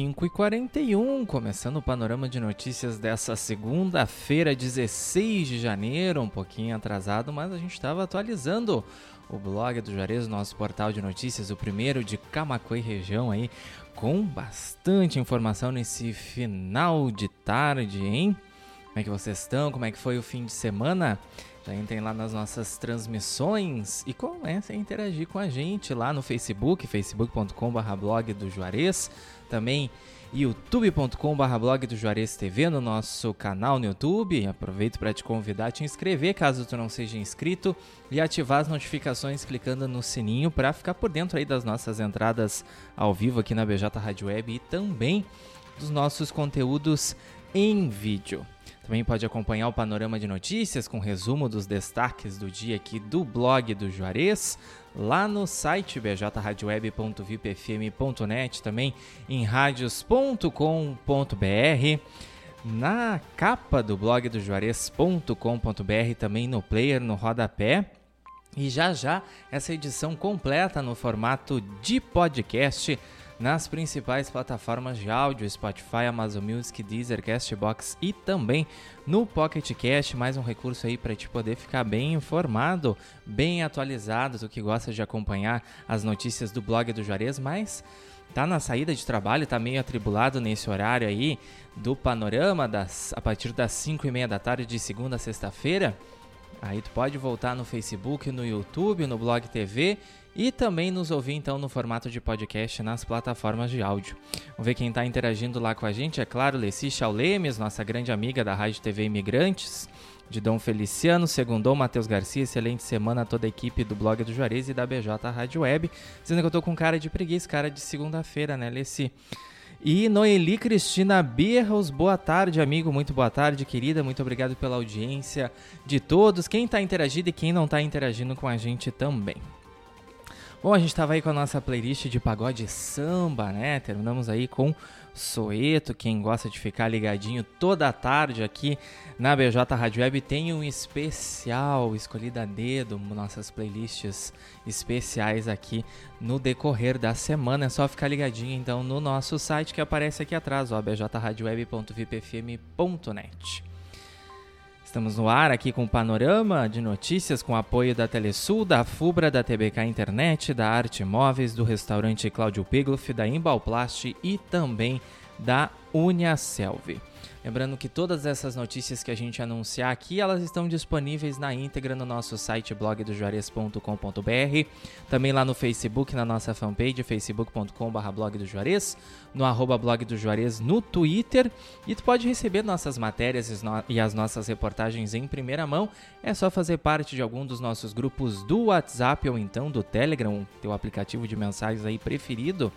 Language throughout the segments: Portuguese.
5h41, começando o panorama de notícias dessa segunda-feira, 16 de janeiro, um pouquinho atrasado, mas a gente estava atualizando o blog do Juarez, nosso portal de notícias, o primeiro de Camacuã e região aí, com bastante informação nesse final de tarde, hein? Como é que vocês estão? Como é que foi o fim de semana? Já entrem lá nas nossas transmissões e comecem a interagir com a gente lá no Facebook, facebook.com.br blog do Juarez, também youtube.com.br blog do Juarez TV no nosso canal no YouTube. Aproveito para te convidar a te inscrever caso tu não seja inscrito e ativar as notificações clicando no sininho para ficar por dentro aí das nossas entradas ao vivo aqui na BJ Rádio Web e também dos nossos conteúdos em vídeo. Também pode acompanhar o panorama de notícias com resumo dos destaques do dia aqui do blog do Juarez, lá no site bjradioweb.vipfm.net, também em radios.com.br, na capa do blog do Juarez.com.br, também no player, no rodapé. E já já essa edição completa no formato de podcast nas principais plataformas de áudio, Spotify, Amazon Music, Deezer, Castbox e também no Pocket Cast, mais um recurso aí para te poder ficar bem informado, bem atualizado, tu que gosta de acompanhar as notícias do blog do Juarez, mas tá na saída de trabalho, tá meio atribulado nesse horário aí do panorama das, a partir das 5 e meia da tarde de segunda a sexta-feira, aí tu pode voltar no Facebook, no YouTube, no Blog TV e também nos ouvir então no formato de podcast nas plataformas de áudio. Vamos ver quem está interagindo lá com a gente, é claro, Leci Chaulemes, nossa grande amiga da Rádio TV Imigrantes, de Dom Feliciano, Segundou, Matheus Garcia, excelente semana a toda a equipe do blog do Juarez e da BJ Rádio Web, dizendo que eu tô com cara de preguiça, cara de segunda-feira, né, Leci? E Noeli Cristina Berros, boa tarde, amigo, muito boa tarde, querida, muito obrigado pela audiência de todos, quem está interagindo e quem não está interagindo com a gente também. Bom, a gente estava aí com a nossa playlist de pagode samba, né? Terminamos aí com Soeto, quem gosta de ficar ligadinho toda a tarde aqui na BJ Rádio Web tem um especial escolhido a dedo, nossas playlists especiais aqui no decorrer da semana. É só ficar ligadinho então no nosso site que aparece aqui atrás, ó, bjradioweb.vipfm.net. Estamos no ar aqui com o panorama de notícias com apoio da Telesul, da Fubra, da TBK Internet, da Arte Móveis, do restaurante Cláudio Pigloff, da Imbalplast e também da Uniaselv. Lembrando que todas essas notícias que a gente anunciar aqui, elas estão disponíveis na íntegra no nosso site blogdojuarez.com.br, também lá no Facebook, na nossa fanpage facebook.com.br blog do Juarez, no arroba blog do Juarez no Twitter, e tu pode receber nossas matérias e as nossas reportagens em primeira mão, é só fazer parte de algum dos nossos grupos do WhatsApp ou então do Telegram, teu aplicativo de mensagens aí preferido,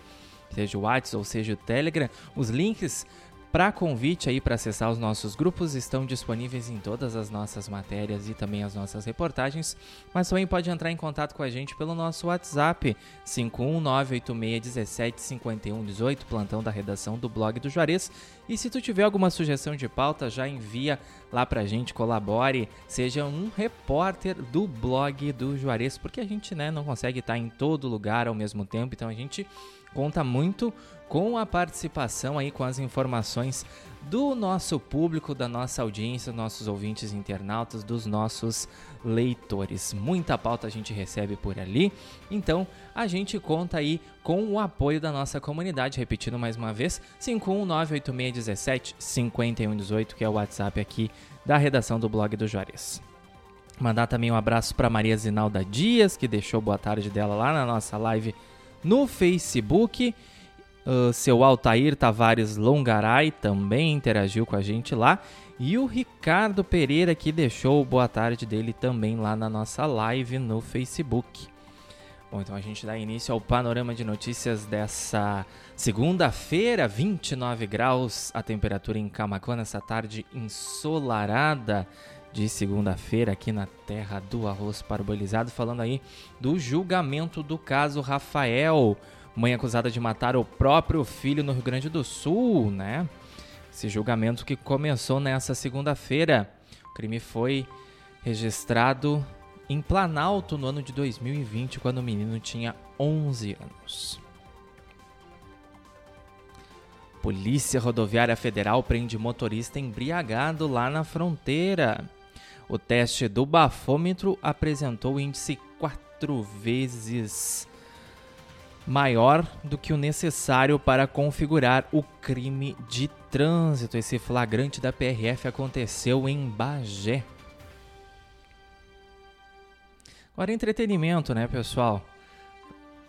seja o WhatsApp ou seja o Telegram, os links para convite aí para acessar os nossos grupos estão disponíveis em todas as nossas matérias e também as nossas reportagens, mas também pode entrar em contato com a gente pelo nosso WhatsApp 51986175118, plantão da redação do blog do Juarez. E se tu tiver alguma sugestão de pauta, já envia lá pra gente, colabore, seja um repórter do blog do Juarez, porque a gente, né, não consegue estar em todo lugar ao mesmo tempo, então a gente conta muito com a participação aí, com as informações do nosso público, da nossa audiência, dos nossos ouvintes internautas, dos nossos leitores. Muita pauta a gente recebe por ali, então a gente conta aí com o apoio da nossa comunidade. Repetindo mais uma vez, 51986175118, que é o WhatsApp aqui da redação do blog do Juarez. Mandar também um abraço para Maria Zinalda Dias, que deixou boa tarde dela lá na nossa live no Facebook. Uh, seu Altair Tavares Longaray também interagiu com a gente lá. E o Ricardo Pereira que deixou boa tarde dele também lá na nossa live no Facebook. Bom, então a gente dá início ao panorama de notícias dessa segunda-feira, 29 graus a temperatura em Camacuã nessa tarde ensolarada de segunda-feira aqui na terra do arroz parbolizado, falando aí do julgamento do caso Rafael, mãe acusada de matar o próprio filho no Rio Grande do Sul, né? Esse julgamento que começou nessa segunda-feira. O crime foi registrado em Planalto no ano de 2020, quando o menino tinha 11 anos. Polícia Rodoviária Federal prende motorista embriagado lá na fronteira. O teste do bafômetro apresentou índice quatro vezes maior do que o necessário para configurar o crime de trânsito. Esse flagrante da PRF aconteceu em Bagé. Agora entretenimento, né, pessoal?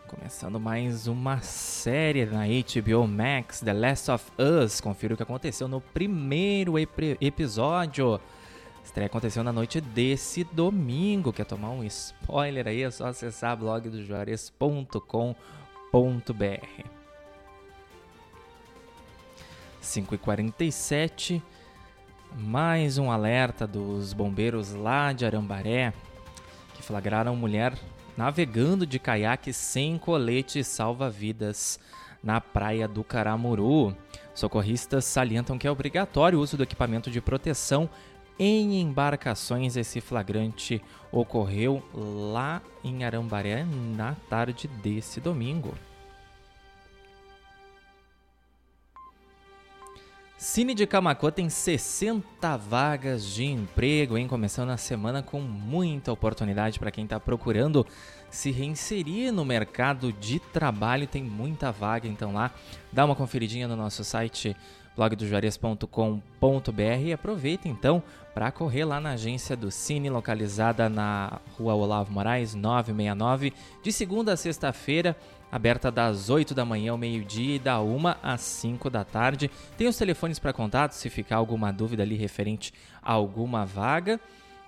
Começando mais uma série na HBO Max, The Last of Us. Confira o que aconteceu no primeiro ep episódio. Estreia aconteceu na noite desse domingo. Quer tomar um spoiler aí? É só acessar blogdojuarez.com.br. 5h47. Mais um alerta dos bombeiros lá de Arambaré flagraram mulher navegando de caiaque sem colete salva-vidas na praia do Caramuru. Socorristas salientam que é obrigatório o uso do equipamento de proteção em embarcações. Esse flagrante ocorreu lá em Arambaré na tarde desse domingo. Cine de Camacuã tem 60 vagas de emprego, hein? Começando a semana com muita oportunidade para quem está procurando se reinserir no mercado de trabalho. Tem muita vaga, então lá dá uma conferidinha no nosso site blogdojuarez.com.br e aproveita então para correr lá na agência do Cine, localizada na rua Olavo Moraes, 969, de segunda a sexta-feira aberta das 8 da manhã ao meio-dia e da 1 às 5 da tarde. Tem os telefones para contato se ficar alguma dúvida ali referente a alguma vaga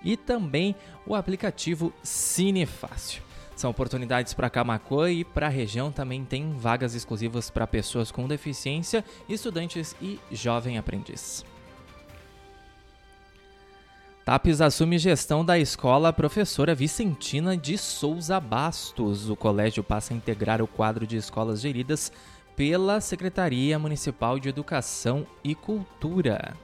e também o aplicativo Cine Fácil. São oportunidades para Camacuã e para a região também tem vagas exclusivas para pessoas com deficiência, estudantes e jovem aprendiz. TAPES assume gestão da escola professora Vicentina de Souza Bastos. O colégio passa a integrar o quadro de escolas geridas pela Secretaria Municipal de Educação e Cultura.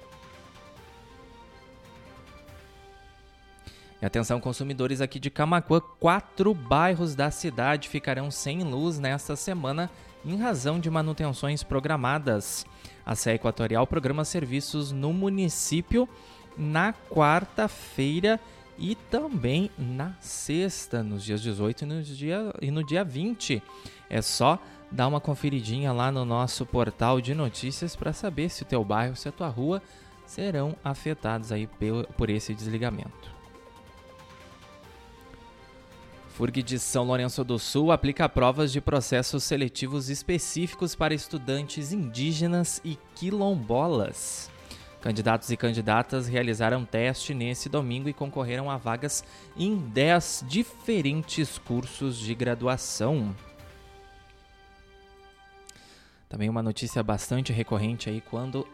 E atenção, consumidores aqui de Camacuã, quatro bairros da cidade ficarão sem luz nesta semana em razão de manutenções programadas. A CE Equatorial programa serviços no município na quarta-feira e também na sexta, nos dias 18 e no dia, e no dia 20. É só dar uma conferidinha lá no nosso portal de notícias para saber se o teu bairro, se a tua rua serão afetados aí por esse desligamento. FURG de São Lourenço do Sul aplica provas de processos seletivos específicos para estudantes indígenas e quilombolas. Candidatos e candidatas realizaram teste nesse domingo e concorreram a vagas em 10 diferentes cursos de graduação. Também uma notícia bastante recorrente aí quando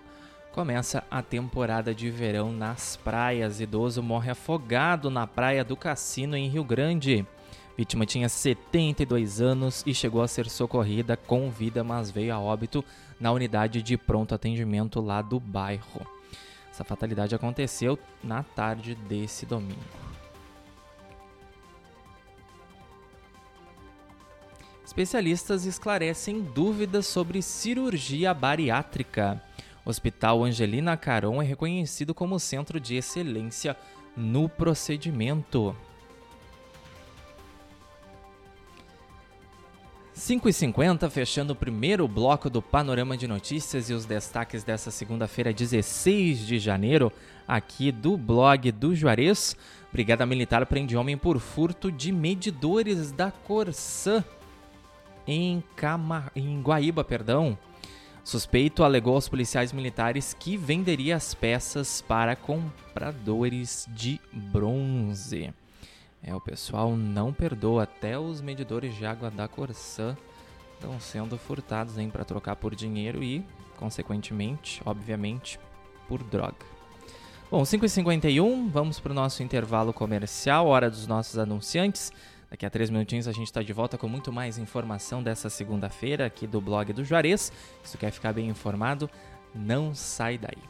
começa a temporada de verão nas praias. Idoso morre afogado na praia do Cassino em Rio Grande. Vítima tinha 72 anos e chegou a ser socorrida com vida, mas veio a óbito na unidade de pronto atendimento lá do bairro. Essa fatalidade aconteceu na tarde desse domingo. Especialistas esclarecem dúvidas sobre cirurgia bariátrica. O Hospital Angelina Caron é reconhecido como centro de excelência no procedimento. 5h50, fechando o primeiro bloco do Panorama de Notícias e os destaques dessa segunda-feira, 16 de janeiro, aqui do blog do Juarez. Brigada Militar prende homem por furto de medidores da Corsã em, Cama... em Guaíba. Perdão. Suspeito alegou aos policiais militares que venderia as peças para compradores de bronze. É, o pessoal não perdoa. Até os medidores de água da Corsã estão sendo furtados para trocar por dinheiro e, consequentemente, obviamente, por droga. Bom, 5h51, vamos para o nosso intervalo comercial, hora dos nossos anunciantes. Daqui a três minutinhos a gente está de volta com muito mais informação dessa segunda-feira aqui do blog do Juarez. Se tu quer ficar bem informado, não sai daí.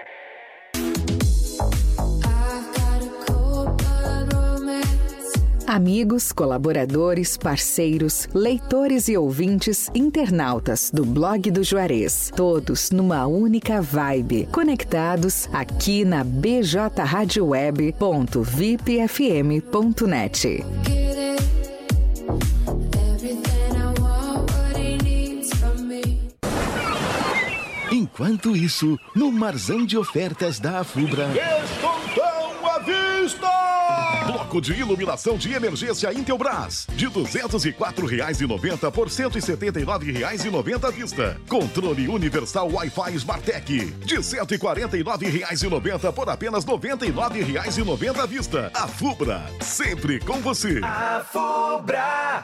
Amigos, colaboradores, parceiros, leitores e ouvintes, internautas do blog do Juarez, todos numa única vibe, conectados aqui na bjradioweb.vipfm.net. Enquanto isso, no Marzão de Ofertas da Afubra. Descontão à vista! Bloco de iluminação de emergência Intelbras. De R$ 204,90 por R$ 179,90 à vista. Controle universal Wi-Fi Smartec. De R$ 149,90 por apenas R$ 99,90 à vista. A Fubra, sempre com você. A Fubra.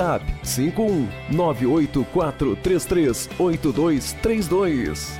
WhatsApp 51 984338232.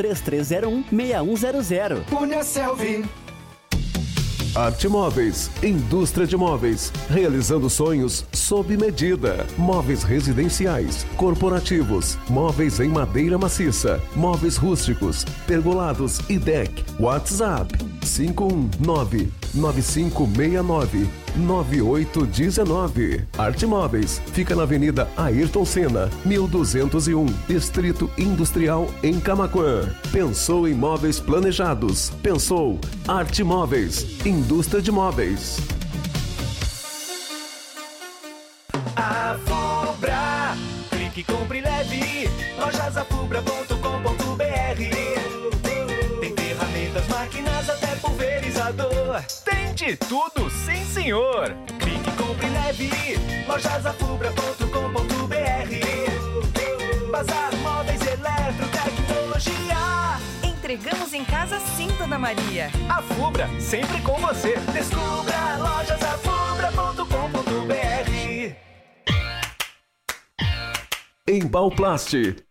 3301 6100. Punha Selvi. Arte Móveis, indústria de móveis, realizando sonhos sob medida. Móveis residenciais, corporativos, móveis em madeira maciça, móveis rústicos, pergolados e deck. WhatsApp 519 9569 9819. Arte Móveis fica na Avenida Ayrton Senna, 1201, Distrito Industrial em Camaquã. Pensou em móveis planejados? Pensou Arte Móveis, indústria de móveis. A Fubra. Clique, compre, leve. Lojasafubra.com.br Tem de tudo, sim senhor. Clique, compre, leve. Lojasafubra.com.br Bazar Móveis Eletrotecnologia. Entregamos em casa sim, Dona Maria. A Fubra, sempre com você. Descubra lojasafubra.com.br Embalplast,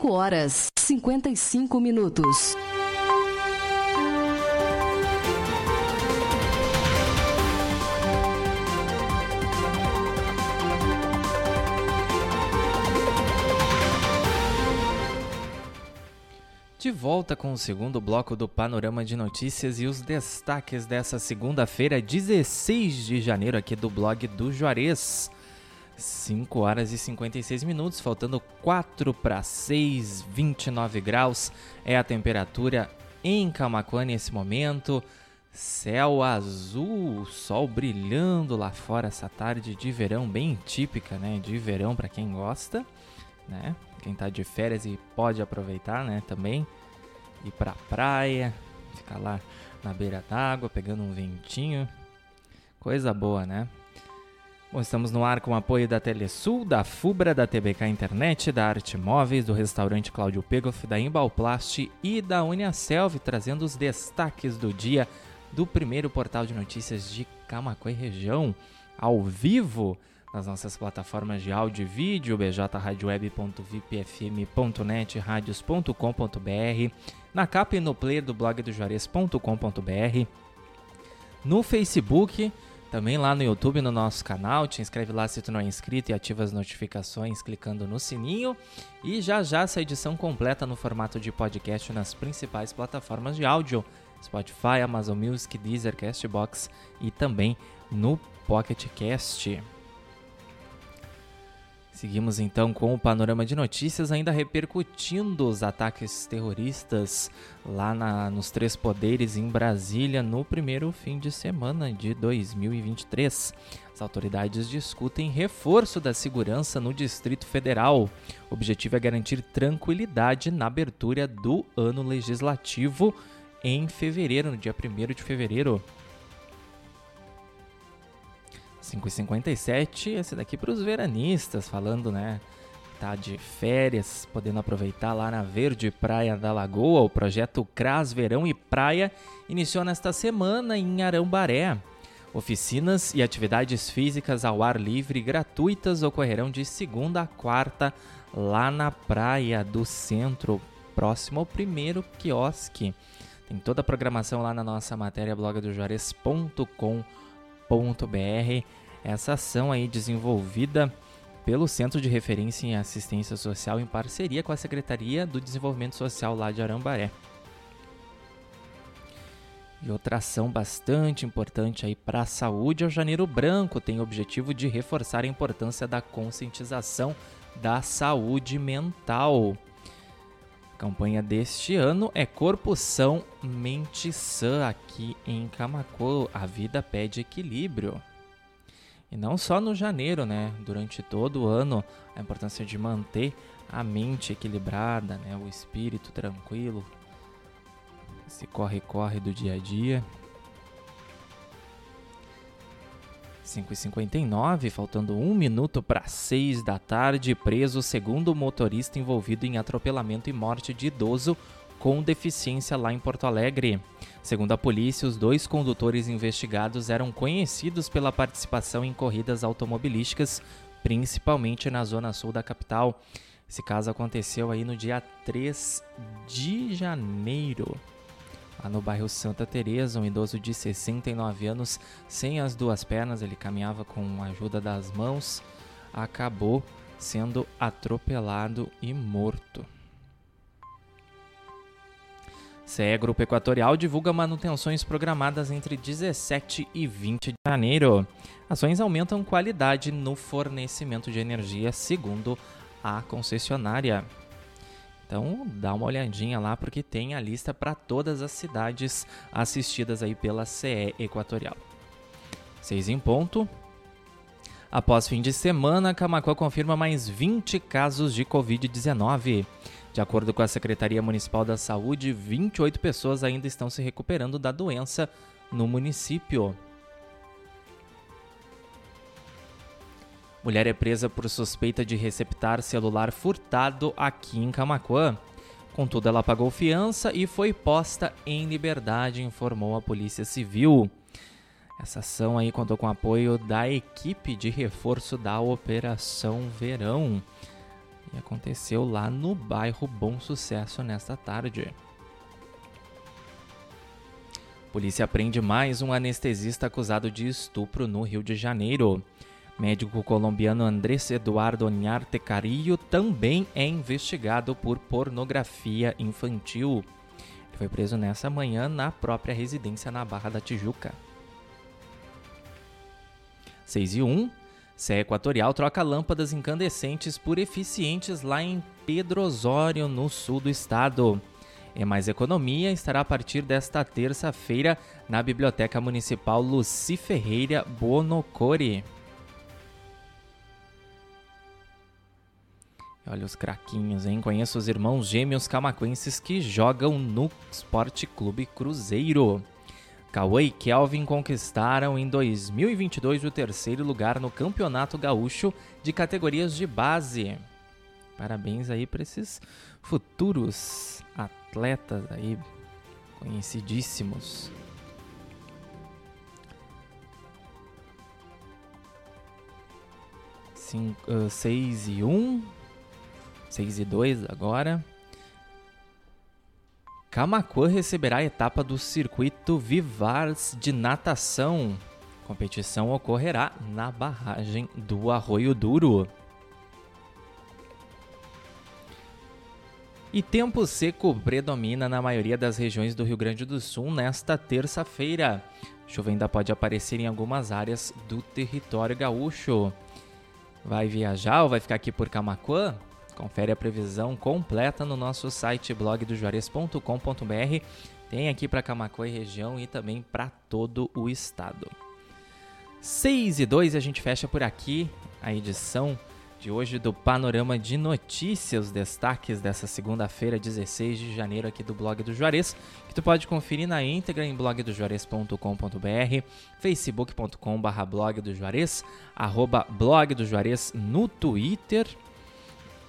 5 horas 55 minutos. De volta com o segundo bloco do Panorama de Notícias e os destaques dessa segunda-feira, 16 de janeiro, aqui do blog do Juarez. 5 horas e 56 minutos, faltando 4 para 6, 29 graus é a temperatura em Camaquã nesse momento. Céu azul, sol brilhando lá fora essa tarde de verão, bem típica, né? De verão para quem gosta, né? Quem tá de férias e pode aproveitar, né? Também ir pra praia, ficar lá na beira d'água, pegando um ventinho. Coisa boa, né? Bom, estamos no ar com o apoio da Telesul, da Fubra, da TBK Internet, da Arte Móveis, do restaurante Cláudio Pegoff, da Embalplast e da Uniaselv, trazendo os destaques do dia do primeiro portal de notícias de Camacuã região, ao vivo nas nossas plataformas de áudio e vídeo, bjradioweb.vipfm.net, radios.com.br, na capa e no player do blog do Juarez.com.br, no Facebook também lá no YouTube, no nosso canal, te inscreve lá se tu não é inscrito e ativa as notificações clicando no sininho. E já já essa edição completa no formato de podcast nas principais plataformas de áudio, Spotify, Amazon Music, Deezer, Castbox e também no Pocket Cast. Seguimos então com o panorama de notícias, ainda repercutindo os ataques terroristas lá na, nos Três Poderes em Brasília no primeiro fim de semana de 2023. As autoridades discutem reforço da segurança no Distrito Federal. O objetivo é garantir tranquilidade na abertura do ano legislativo em fevereiro, no dia 1 de fevereiro. 5h57, esse daqui para os veranistas, falando, né? Tá de férias, podendo aproveitar lá na Verde Praia da Lagoa. O projeto CRAS Verão e Praia iniciou nesta semana em Arambaré. Oficinas e atividades físicas ao ar livre gratuitas ocorrerão de segunda a quarta lá na Praia do Centro, próximo ao primeiro quiosque. Tem toda a programação lá na nossa matéria blogdojuarez.com.br essa ação aí desenvolvida pelo Centro de Referência em Assistência Social em parceria com a Secretaria do Desenvolvimento Social lá de Arambaré. E outra ação bastante importante aí para a saúde é o Janeiro Branco, tem o objetivo de reforçar a importância da conscientização da saúde mental. Campanha deste ano é Corpo São, Mente Sã aqui em Camacuã. A vida pede equilíbrio. E não só no janeiro, né? Durante todo o ano, a importância de manter a mente equilibrada, né? O espírito tranquilo, esse corre-corre do dia a dia. 5h59, faltando um minuto para 6 da tarde, preso segundo motorista envolvido em atropelamento e morte de idoso com deficiência lá em Porto Alegre. Segundo a polícia, os dois condutores investigados eram conhecidos pela participação em corridas automobilísticas, principalmente na zona sul da capital. Esse caso aconteceu aí no dia 3 de janeiro. Lá no bairro Santa Teresa, um idoso de 69 anos, sem as duas pernas, ele caminhava com a ajuda das mãos, acabou sendo atropelado e morto. CE Grupo Equatorial divulga manutenções programadas entre 17 e 20 de janeiro. Ações aumentam qualidade no fornecimento de energia, segundo a concessionária. Então, dá uma olhadinha lá porque tem a lista para todas as cidades assistidas aí pela CE Equatorial. 6 em ponto. Após fim de semana, Camacuã confirma mais 20 casos de Covid-19. De acordo com a Secretaria Municipal da Saúde, 28 pessoas ainda estão se recuperando da doença no município. Mulher é presa por suspeita de receptar celular furtado aqui em Camacuã. Contudo, ela pagou fiança e foi posta em liberdade, informou a Polícia Civil. Essa ação aí contou com apoio da equipe de reforço da Operação Verão. E aconteceu lá no bairro Bom Sucesso nesta tarde. Polícia prende mais um anestesista acusado de estupro no Rio de Janeiro. Médico colombiano Andrés Eduardo Onharte Carillo também é investigado por pornografia infantil. Ele foi preso nessa manhã na própria residência na Barra da Tijuca. 6 e 1. CE Equatorial troca lâmpadas incandescentes por eficientes lá em Pedro Osório, no sul do estado. E Mais Economia estará a partir desta terça-feira na Biblioteca Municipal Luci Ferreira Bonocore. Olha os craquinhos, hein? Conheço os irmãos gêmeos camaquenses que jogam no Esporte Clube Cruzeiro. Cauê e Kelvin conquistaram em 2022 o terceiro lugar no Campeonato Gaúcho de categorias de base. Parabéns aí para esses futuros atletas aí conhecidíssimos. Cinco, uh, 6 e 1, 6 e 2 agora. Camacuã receberá a etapa do circuito Vivars de natação. A competição ocorrerá na barragem do Arroio Duro. E tempo seco predomina na maioria das regiões do Rio Grande do Sul nesta terça-feira. Chuva ainda pode aparecer em algumas áreas do território gaúcho. Vai viajar ou vai ficar aqui por Camacuã? Confere a previsão completa no nosso site blogdojuarez.com.br. Tem aqui para Camacuã e região e também para todo o estado. 6 e 2 a gente fecha por aqui a edição de hoje do Panorama de Notícias, destaques dessa segunda-feira, 16 de janeiro, aqui do blog do Juarez, que tu pode conferir na íntegra em blogdojuarez.com.br, facebook.com.br blog do Juarez, arroba blog do Juarez no Twitter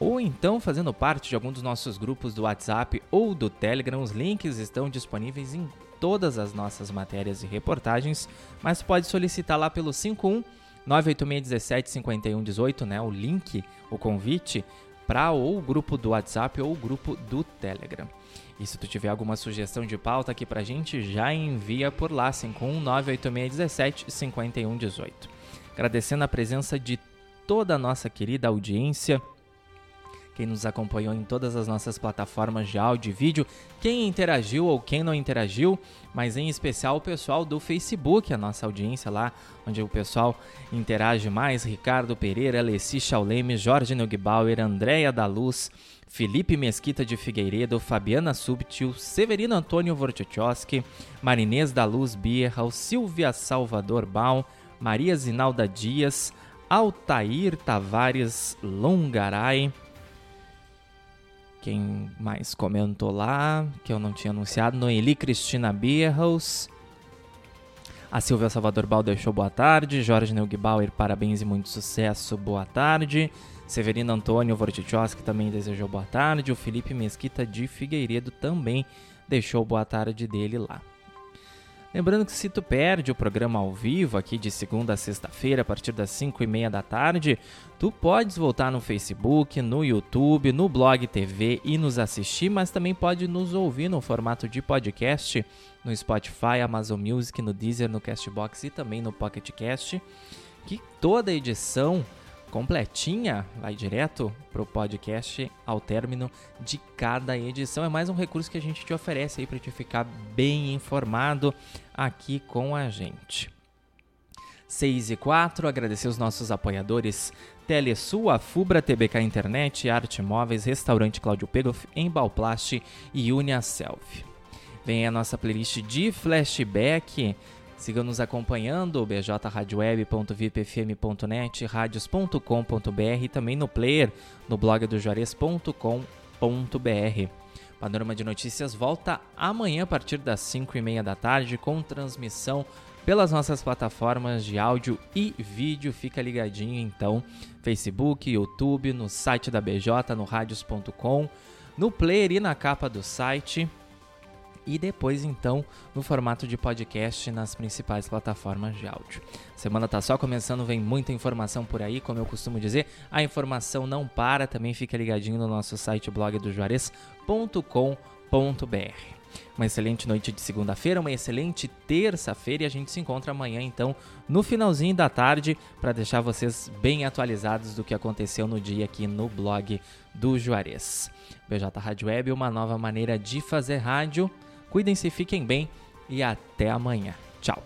ou então fazendo parte de algum dos nossos grupos do WhatsApp ou do Telegram. Os links estão disponíveis em todas as nossas matérias e reportagens, mas pode solicitar lá pelo 51 98617 5118, né, o link, o convite para ou o grupo do WhatsApp ou o grupo do Telegram. E se tu tiver alguma sugestão de pauta aqui pra gente, já envia por lá 51 98617 5118. Agradecendo a presença de toda a nossa querida audiência, quem nos acompanhou em todas as nossas plataformas de áudio e vídeo, quem interagiu ou quem não interagiu, mas em especial o pessoal do Facebook, a nossa audiência lá, onde o pessoal interage mais, Ricardo Pereira, Alessi Chauleme, Jorge Neugbauer, Andréia da Luz, Felipe Mesquita de Figueiredo, Fabiana Subtil, Severino Antônio Vortichowski, Marinês da Luz Bierral, Silvia Salvador Baum, Maria Zinalda Dias, Altair Tavares Longaray, quem mais comentou lá, que eu não tinha anunciado, Noeli Cristina Bierhaus. A Silvia Salvador Bal deixou boa tarde. Jorge Neugbauer, parabéns e muito sucesso, boa tarde. Severino Antônio Vortichowski também desejou boa tarde. O Felipe Mesquita de Figueiredo também deixou boa tarde dele lá. Lembrando que se tu perde o programa ao vivo aqui de segunda a sexta-feira a partir das 5 e meia da tarde, tu podes voltar no Facebook, no YouTube, no Blog TV e nos assistir, mas também pode nos ouvir no formato de podcast no Spotify, Amazon Music, no Deezer, no Castbox e também no Pocket Cast, que toda edição completinha, vai direto pro podcast ao término de cada edição. É mais um recurso que a gente te oferece aí para te ficar bem informado aqui com a gente. 6 e 4, agradecer os nossos apoiadores Telesul, a Fubra TBK Internet, Arte Móveis, Restaurante Cláudio Pegoff, Embalplast e Uniaself. Vem a nossa playlist de flashback Sigam nos acompanhando, bjradioweb.vipfm.net, radios.com.br e também no player, no blog do Juarez.com.br. Panorama de Notícias volta amanhã a partir das 5 e meia da tarde com transmissão pelas nossas plataformas de áudio e vídeo. Fica ligadinho então, Facebook, YouTube, no site da BJ, no radios.com, no player e na capa do site e depois então no formato de podcast nas principais plataformas de áudio. Semana tá só começando, vem muita informação por aí, como eu costumo dizer, a informação não para, também fica ligadinho no nosso site blog do Juarez.com.br. Uma excelente noite de segunda-feira, uma excelente terça-feira e a gente se encontra amanhã então no finalzinho da tarde para deixar vocês bem atualizados do que aconteceu no dia aqui no blog do Juarez. BJ Rádio Web, uma nova maneira de fazer rádio. Cuidem-se, fiquem bem e até amanhã. Tchau.